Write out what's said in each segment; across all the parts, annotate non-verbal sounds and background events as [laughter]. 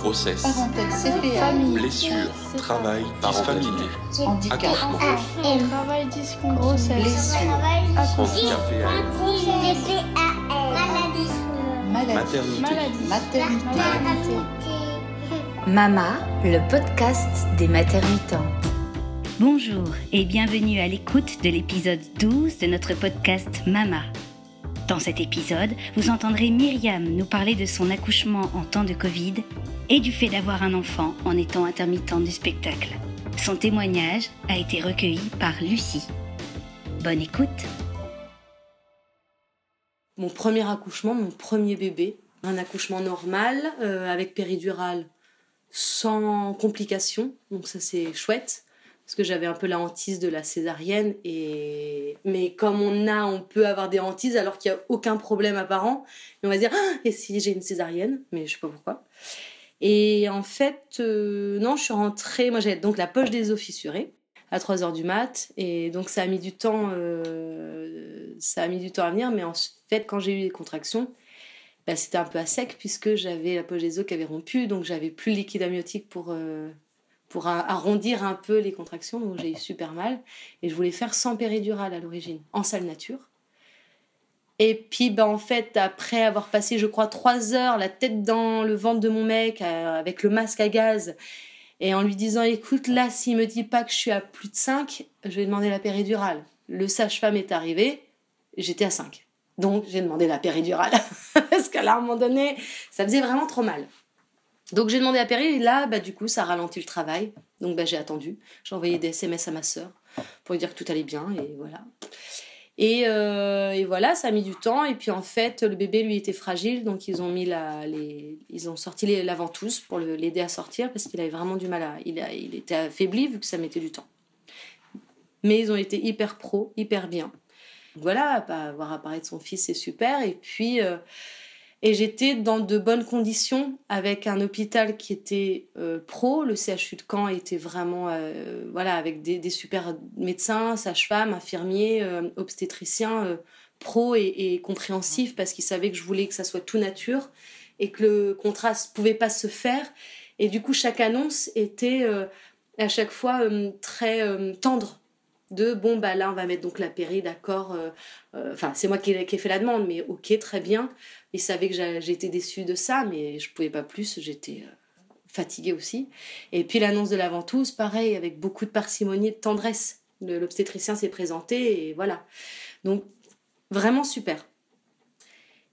grossesse, Parentèle CPA, blessure, travail, parentalité, handicap, accouchement, Travail grossesse. maternité, maternité. Mama, le podcast des maternitants. Bonjour et bienvenue à l'écoute de l'épisode 12 de notre podcast Mama. Dans cet épisode, vous entendrez Myriam nous parler de son accouchement en temps de Covid et du fait d'avoir un enfant en étant intermittent du spectacle. Son témoignage a été recueilli par Lucie. Bonne écoute mon premier accouchement, mon premier bébé. Un accouchement normal, euh, avec péridurale, sans complications. Donc ça c'est chouette, parce que j'avais un peu la hantise de la césarienne. Et... Mais comme on a, on peut avoir des hantises alors qu'il n'y a aucun problème apparent. Et on va se dire, ah, et si j'ai une césarienne Mais je sais pas pourquoi. Et en fait, euh, non, je suis rentrée, moi j'avais donc la poche des os fissurée à 3 heures du mat. Et donc ça a mis du temps, euh, ça a mis du temps à venir. Mais en fait, quand j'ai eu les contractions, bah, c'était un peu à sec puisque j'avais la poche des os qui avait rompu. Donc j'avais plus le liquide amniotique pour, euh, pour arrondir un peu les contractions. Donc j'ai eu super mal. Et je voulais faire sans péridurale à l'origine, en salle nature. Et puis, bah, en fait, après avoir passé, je crois, trois heures, la tête dans le ventre de mon mec, euh, avec le masque à gaz, et en lui disant écoute là s'il me dit pas que je suis à plus de 5 je vais demander la péridurale le sage-femme est arrivé j'étais à 5 donc j'ai demandé la péridurale [laughs] parce qu'à un moment donné ça faisait vraiment trop mal donc j'ai demandé la péri et là bah du coup ça ralentit le travail donc bah j'ai attendu j'ai envoyé des SMS à ma sœur pour lui dire que tout allait bien et voilà et, euh, et voilà, ça a mis du temps. Et puis en fait, le bébé lui était fragile, donc ils ont mis les, ils ont sorti les, la pour l'aider à sortir parce qu'il avait vraiment du mal à, il, a, était affaibli vu que ça mettait du temps. Mais ils ont été hyper pro, hyper bien. Voilà, bah, avoir apparaître son fils, c'est super. Et puis, euh, et j'étais dans de bonnes conditions avec un hôpital qui était euh, pro. Le CHU de Caen était vraiment, euh, voilà, avec des, des super médecins, sages-femmes, infirmiers, euh, obstétriciens, pro et, compréhensifs parce qu'ils savaient que je voulais que ça soit tout nature et que le contraste pouvait pas se faire. Et du coup, chaque annonce était à chaque fois très tendre. De bon, bah là, on va mettre donc la péri, d'accord. euh, euh, Enfin, c'est moi qui ai, fait la demande, mais ok, très bien. Ils savaient que j'étais déçue de ça, mais je pouvais pas plus, j'étais euh, fatiguée aussi. Et puis l'annonce de la ventouse, pareil, avec beaucoup de parcimonie et de tendresse. L'obstétricien s'est présenté et voilà. Donc, vraiment super.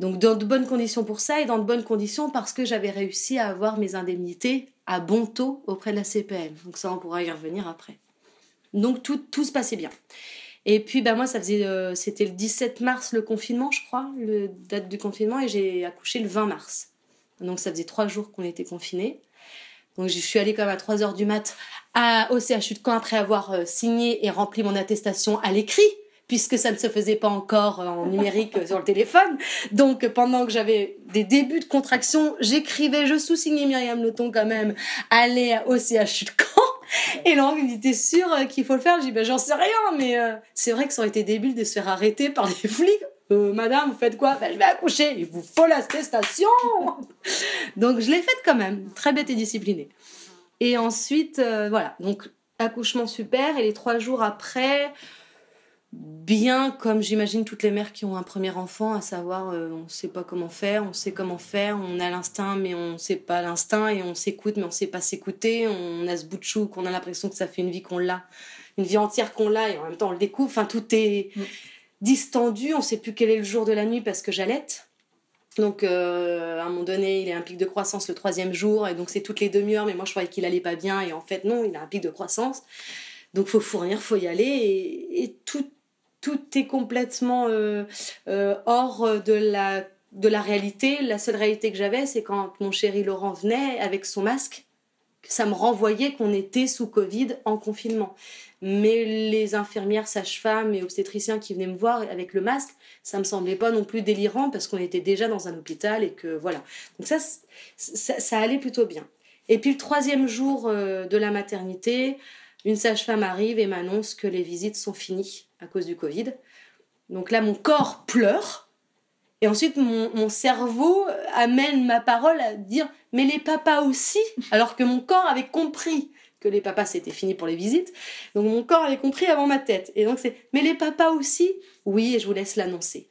Donc, dans de bonnes conditions pour ça et dans de bonnes conditions parce que j'avais réussi à avoir mes indemnités à bon taux auprès de la CPM. Donc, ça, on pourra y revenir après. Donc, tout, tout se passait bien. Et puis, bah, moi, ça faisait, euh, c'était le 17 mars le confinement, je crois, le date du confinement, et j'ai accouché le 20 mars. Donc, ça faisait trois jours qu'on était confinés. Donc, je suis allée quand même à 3 heures du mat à, au de Caen après avoir euh, signé et rempli mon attestation à l'écrit, puisque ça ne se faisait pas encore en numérique euh, sur le téléphone. Donc, pendant que j'avais des débuts de contraction, j'écrivais, je sous-signais Myriam Leton quand même, aller au CHU de Caen. [laughs] Et Laurent me dit, t'es sûr euh, qu'il faut le faire? Je dis, ben j'en sais rien, mais euh, c'est vrai que ça aurait été débile de se faire arrêter par des [laughs] flics. Euh, madame, vous faites quoi? Ben, Je vais accoucher, il vous faut l'attestation. [laughs] Donc je l'ai faite quand même, très bête et disciplinée. Et ensuite, voilà, donc accouchement super, et les trois jours après, bien comme j'imagine toutes les mères qui ont un premier enfant, à savoir euh, on ne sait pas comment faire, on sait comment faire, on a l'instinct mais on ne sait pas l'instinct et on s'écoute mais on ne sait pas s'écouter, on a ce bout de chou qu'on a l'impression que ça fait une vie qu'on l'a, une vie entière qu'on l'a et en même temps on le découvre, enfin tout est Mm. distendu, on ne sait plus quel est le jour de la nuit parce que j'allaite. Donc euh, à un moment donné, il a un pic de croissance le troisième jour et donc c'est toutes les demi-heures mais moi je croyais qu'il allait pas bien et en fait non, il a un pic de croissance. Donc faut fournir, faut y aller et, et tout tout est complètement euh, euh, hors de la, de la réalité. La seule réalité que j'avais, c'est quand mon chéri Laurent venait avec son masque, que ça me renvoyait qu'on était sous Covid en confinement. Mais les infirmières, sages-femmes et obstétriciens qui venaient me voir avec le masque, ça me semblait pas non plus délirant parce qu'on était déjà dans un hôpital et que voilà. Donc ça, ça allait plutôt bien. Et puis le troisième jour euh, de la maternité, une sage-femme arrive et m'annonce que les visites sont finies à cause du Covid. Donc là, mon corps pleure Et ensuite, mon, cerveau amène ma parole à dire mais les papas aussi, alors que mon corps avait compris que les papas c'était fini pour les visites. Donc mon corps avait compris avant ma tête. Et donc c'est mais les papas aussi? Oui, et je vous laisse l'annoncer.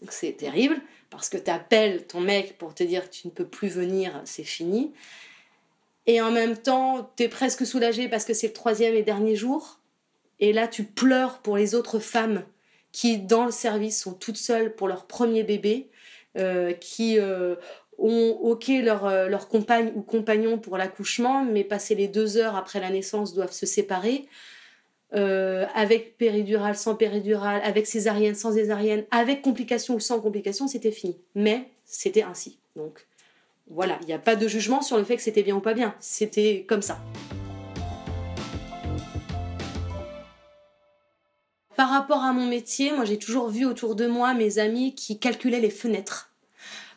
Donc c'est terrible parce que tu appelles ton mec pour te dire tu ne peux plus venir, c'est fini. Et en même temps, tu es presque soulagé parce que c'est le troisième et dernier jour. Et là, tu pleures pour les autres femmes qui, dans le service, sont toutes seules pour leur premier bébé, euh, qui euh, ont OK leur, euh, leur compagne ou compagnon pour l'accouchement, mais passé les deux heures après la naissance, doivent se séparer. avec péridurale, sans péridurale, avec césarienne, sans césarienne, avec complications ou sans complications, c'était fini. Mais c'était ainsi. Donc voilà, il n'y a pas de jugement sur le fait que c'était bien ou pas bien. C'était comme ça. Par rapport à mon métier, moi j'ai toujours vu autour de moi mes amis qui calculaient les fenêtres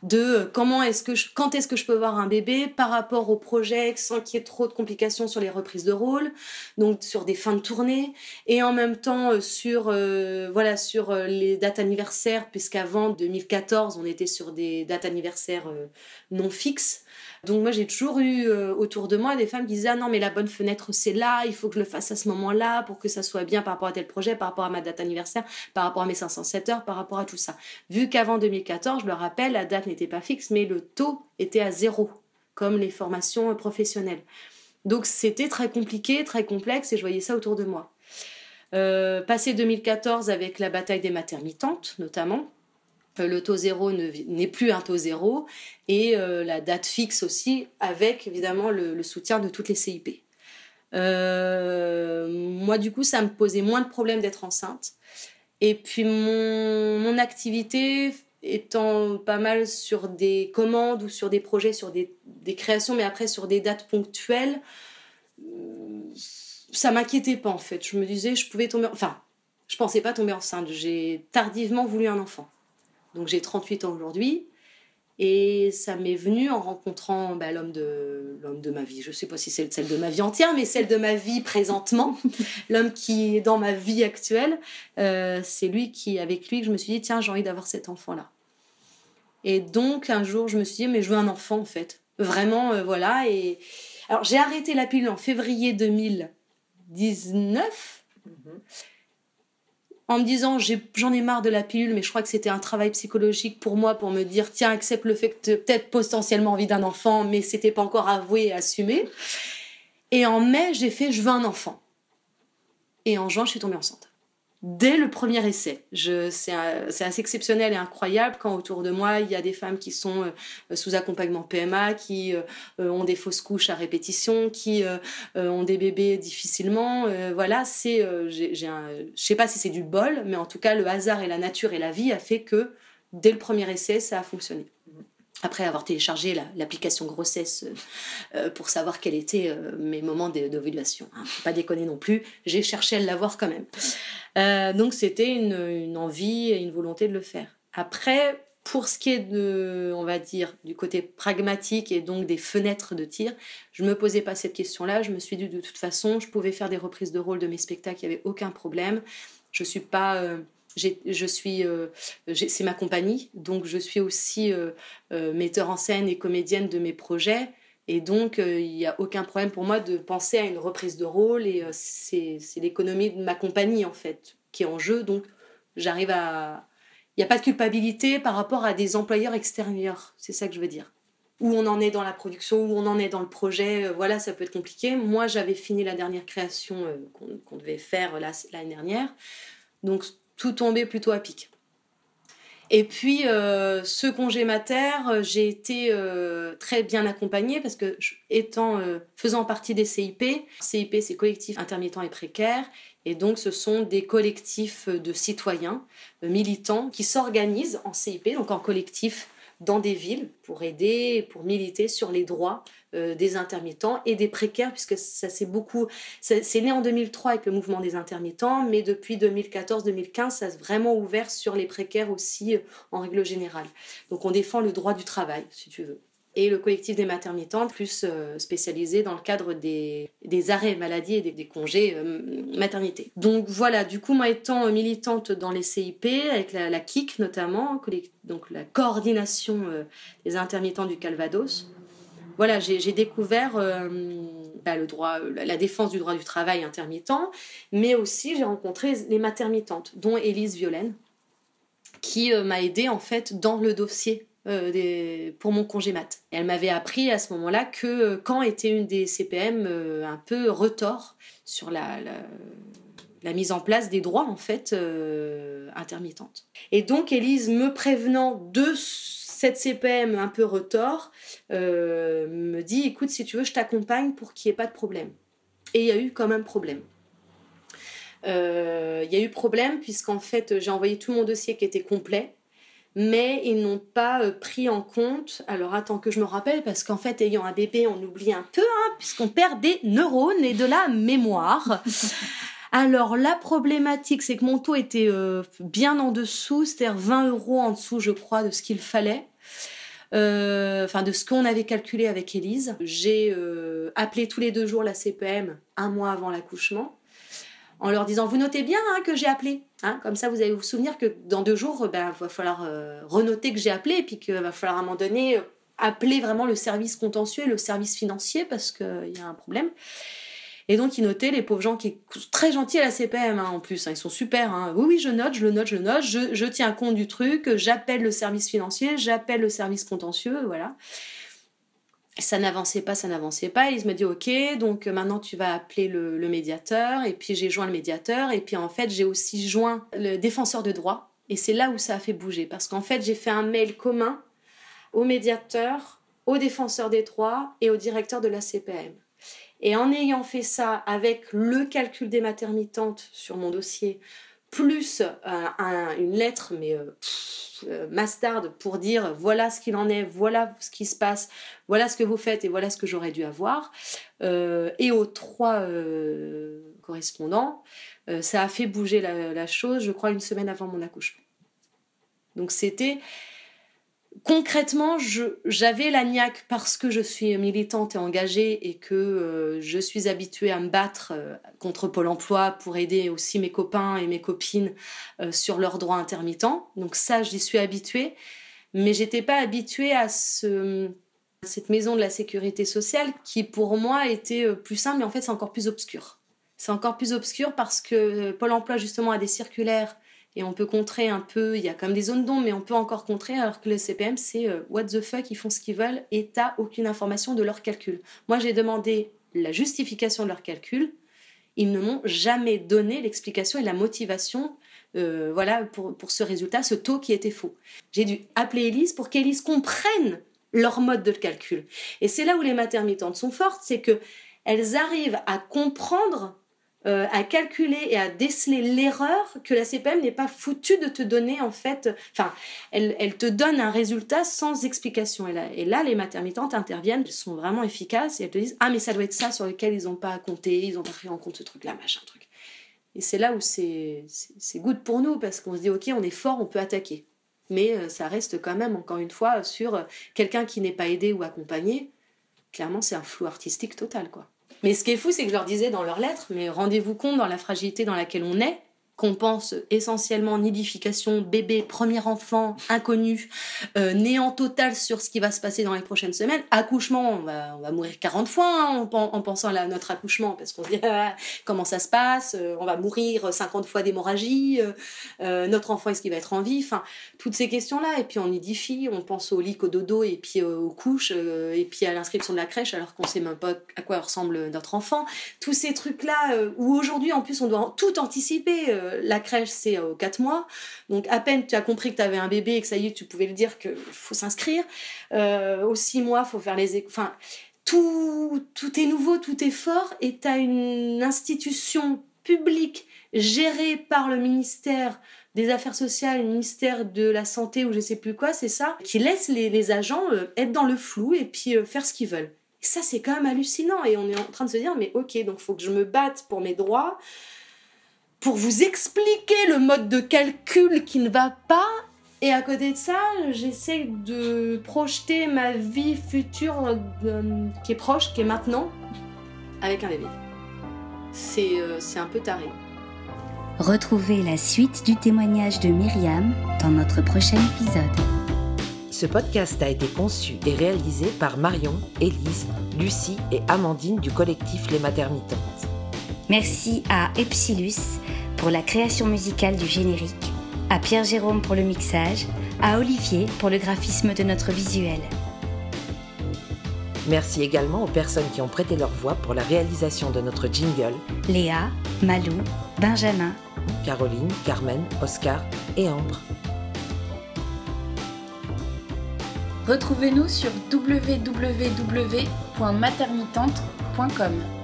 de euh, comment est-ce que quand est-ce que je peux voir un bébé par rapport au projet sans qu'il y ait trop de complications sur les reprises de rôle, donc sur des fins de tournée et en même temps euh, sur euh, voilà sur les dates anniversaires puisqu'avant 2014 on était sur des dates anniversaires non fixes. Donc moi j'ai toujours eu euh, autour de moi des femmes qui disaient ah non mais la bonne fenêtre c'est là, il faut que je le fasse à ce moment-là pour que ça soit bien par rapport à tel projet, par rapport à ma date anniversaire, par rapport à mes 507 heures, par rapport à tout ça. Vu qu'avant 2014, je le rappelle, la date n'était pas fixe mais le taux était à zéro comme les formations professionnelles. Donc c'était très compliqué, très complexe et je voyais ça autour de moi. Euh, passé 2014 avec la bataille des maternitantes notamment, euh, le taux zéro n'est plus un taux zéro et euh, la date fixe aussi avec évidemment le, soutien de toutes les CIP. Euh, moi du coup ça me posait moins de problèmes d'être enceinte et puis mon, activité étant pas mal sur des commandes ou sur des projets, sur des, des créations mais après sur des dates ponctuelles, ça m'inquiétait pas en fait. Je me disais je pouvais tomber, enfin je pensais pas tomber enceinte, j'ai tardivement voulu un enfant. Donc j'ai 38 ans aujourd'hui. Et ça m'est venu en rencontrant bah, l'homme de l'homme de ma vie. Je ne sais pas si c'est celle de ma vie entière, mais celle de ma vie présentement. [laughs] l'homme qui est dans ma vie actuelle, euh, c'est lui qui, avec lui, que je me suis dit tiens, j'ai envie d'avoir cet enfant-là. Et donc un jour, je me suis dit mais je veux un enfant en fait, vraiment, euh, voilà. Et alors j'ai arrêté la pilule en février 2019 en me disant j'en ai, marre de la pilule, mais je crois que c'était un travail psychologique pour moi pour me dire tiens, accepte le fait que tu peut-être potentiellement envie d'un enfant, mais c'était pas encore avoué et assumé. Et en mai, j'ai fait je veux un enfant. Et en juin, je suis tombée enceinte dès le premier essai. C'est assez exceptionnel et incroyable quand autour de moi, il y a des femmes qui sont euh, sous accompagnement PMA, qui euh, ont des fausses couches à répétition, qui euh, ont des bébés difficilement. voilà, c'est, je sais pas si c'est du bol, mais en tout cas, le hasard et la nature et la vie a fait que dès le premier essai, ça a fonctionné après avoir téléchargé l'application grossesse euh, pour savoir quels étaient euh, mes moments d'ovulation. Hein. Pas déconner non plus, j'ai cherché à l'avoir quand même. Euh, donc c'était une, envie et une volonté de le faire. Après, pour ce qui est de, on va dire, du côté pragmatique et donc des fenêtres de tir, je me posais pas cette question-là. Je me suis dit de toute façon, je pouvais faire des reprises de rôle de mes spectacles, il n'y avait aucun problème. Je suis pas je suis, euh, c'est ma compagnie, donc je suis aussi euh, euh, metteur en scène et comédienne de mes projets. Et donc, il n'y a aucun problème pour moi de penser à une reprise de rôle. Et c'est l'économie de ma compagnie, en fait, qui est en jeu. Donc, j'arrive à... Il n'y a pas de culpabilité par rapport à des employeurs extérieurs. C'est ça que je veux dire. Où on en est dans la production, où on en est dans le projet. voilà, ça peut être compliqué. Moi, j'avais fini la dernière création qu'on devait faire l'année dernière. Donc, tout tombait plutôt à pic. Et puis, euh, ce congé mater, euh, j'ai été euh, très bien accompagnée parce que, étant, faisant partie des CIP, CIP c'est collectif intermittent et précaire, et donc ce sont des collectifs de citoyens militants qui s'organisent en CIP, donc en collectif dans des villes pour aider, pour militer sur les droits euh, des intermittents et des précaires, puisque ça c'est beaucoup. C'est né en 2003 avec le mouvement des intermittents, mais depuis 2014-2015, ça s'est vraiment ouvert sur les précaires aussi euh, en règle générale. Donc on défend le droit du travail, si tu veux. Et le collectif des maternitantes, plus euh, spécialisé dans le cadre des, des arrêts maladie et des, congés euh, maternité. Donc voilà, du coup, moi étant militante dans les CIP, avec la, KIC notamment, donc la coordination euh, des intermittents du Calvados, voilà, j'ai découvert bah, le droit, la défense du droit du travail intermittent, mais aussi j'ai rencontré les maternitantes, dont Élise Violaine, qui m'a aidée en fait dans le dossier euh, pour mon congé mat. Elle m'avait appris à ce moment-là que euh, quand était une des CPM euh, un peu retort sur la, mise en place des droits en fait intermittentes. Et donc Élise me prévenant de cette CPM un peu retort me dit écoute si tu veux je t'accompagne pour qu'il n'y ait pas de problème. Et il y a eu quand même problème. Il y a eu problème puisqu'en fait j'ai envoyé tout mon dossier qui était complet mais ils n'ont pas euh, pris en compte. Alors attends que je me rappelle, parce qu'en fait, ayant un bébé, on oublie un peu, hein, puisqu'on perd des neurones et de la mémoire. [laughs] Alors la problématique, c'est que mon taux était euh, bien en dessous, c'est-à-dire 20 euros en dessous, je crois, de ce qu'il fallait. Euh, enfin de ce qu'on avait calculé avec Élise. J'ai appelé tous les deux jours la CPM un mois avant l'accouchement en leur disant vous notez bien hein, que j'ai appelé. Hein, comme ça, vous allez vous souvenir que dans deux jours, il ben, va falloir euh, renoter que j'ai appelé et puis qu'il va falloir à un moment donné euh, appeler vraiment le service contentieux et le service financier parce qu'il y a un problème. Et donc, ils notaient les pauvres gens qui sont très gentils à la CPM hein, en plus. ils sont super. Oui, oui, je note, je le note, je le note. Je tiens compte du truc. J'appelle le service financier, j'appelle le service contentieux. Voilà ça n'avançait pas, ça n'avançait pas. Il me dit ok, donc euh, maintenant tu vas appeler le, médiateur. Et puis j'ai joint le médiateur. Et puis en fait j'ai aussi joint le défenseur de droit. Et c'est là où ça a fait bouger. Parce qu'en fait j'ai fait un mail commun au médiateur, au défenseur des droits et au directeur de la CPM. Et en ayant fait ça avec le calcul des maternitantes sur mon dossier, plus euh, une lettre, mais euh, euh pour dire voilà ce qu'il en est, voilà ce qui se passe, voilà ce que vous faites et voilà ce que j'aurais dû avoir. Et aux trois correspondants, ça a fait bouger la, chose, je crois, une semaine avant mon accouchement. Donc c'était concrètement, j'avais la niaque parce que je suis militante et engagée et que euh, je suis habituée à me battre euh, contre Pôle Emploi pour aider aussi mes copains et mes copines euh, sur leurs droits intermittents. Donc ça, j'y suis habituée. Mais j'étais pas habituée à cette maison de la sécurité sociale qui pour moi était plus simple, mais en fait c'est encore plus obscur. C'est encore plus obscur parce que Pôle Emploi justement a des circulaires et on peut contrer un peu, il y a comme des zones d'ombre, mais on peut encore contrer, alors que le CPM, c'est euh, what the fuck, ils font ce qu'ils veulent et t'as aucune information de leur calcul. Moi, j'ai demandé la justification de leur calcul, ils ne m'ont jamais donné l'explication et la motivation euh, voilà, pour, pour ce résultat, ce taux qui était faux. J'ai dû appeler Elise pour qu'Elise comprenne leur mode de calcul. Et c'est là où les maternitantes sont fortes, c'est que elles arrivent à comprendre euh, à calculer et à déceler l'erreur que la CPM n'est pas foutue de te donner en fait. Enfin, elle, elle, te donne un résultat sans explication. Et là, les maternitantes interviennent, elles sont vraiment efficaces et elles te disent Ah, mais ça doit être ça sur lequel ils n'ont pas compté, ils n'ont pas pris en compte ce truc-là, machin truc. Et c'est là où c'est good pour nous parce qu'on se dit Ok, on est fort, on peut attaquer. Mais euh, ça reste quand même, encore une fois, sur quelqu'un qui n'est pas aidé ou accompagné. Clairement, c'est un flou artistique total, quoi. Mais ce qui est fou, c'est que je leur disais dans leurs lettres, mais rendez-vous compte dans la fragilité dans laquelle on est, qu'on pense essentiellement nidification, bébé, premier enfant, inconnu, euh, néant total sur ce qui va se passer dans les prochaines semaines. Accouchement, on va, on va mourir 40 fois hein, en, pensant à notre accouchement, parce qu'on se dit [laughs] ah, comment ça se passe, euh, on va mourir 50 fois d'hémorragie, euh, notre enfant est-ce qu'il va être en vie, toutes ces questions-là. Et puis on nidifie, on pense au lit, au dodo, et puis aux couches, et puis à l'inscription de la crèche, alors qu'on sait même pas à quoi ressemble notre enfant. Tous ces trucs-là, où aujourd'hui en plus on doit tout anticiper la crèche, c'est aux 4 mois. Donc, à peine tu as compris que tu avais un bébé et que ça y est, tu pouvais le dire qu'il faut s'inscrire. Euh, aux 6 mois, il faut faire les. Enfin, tout, tout est nouveau, tout est fort. Et tu as une institution publique gérée par le ministère des Affaires sociales, le ministère de la Santé ou je sais plus quoi, c'est ça, qui laisse les, agents euh, être dans le flou et puis euh, faire ce qu'ils veulent. Ça, c'est quand même hallucinant. Et on est en train de se dire, mais ok, donc faut que je me batte pour mes droits pour vous expliquer le mode de calcul qui ne va pas Et à côté de ça, j'essaie de projeter ma vie future euh, qui est proche, qui est maintenant, avec un bébé. C'est euh, c'est un peu taré. Retrouvez la suite du témoignage de Myriam dans notre prochain épisode. Ce podcast a été conçu et réalisé par Marion, Élise, Lucie et Amandine du collectif Les Maternitantes. Merci à Epsilus pour la création musicale du générique, à Pierre-Jérôme pour le mixage, à Olivier pour le graphisme de notre visuel. Merci également aux personnes qui ont prêté leur voix pour la réalisation de notre jingle, Léa, Malou, Benjamin, Caroline, Carmen, Oscar et Ambre. Retrouvez-nous sur www.maternitante.com.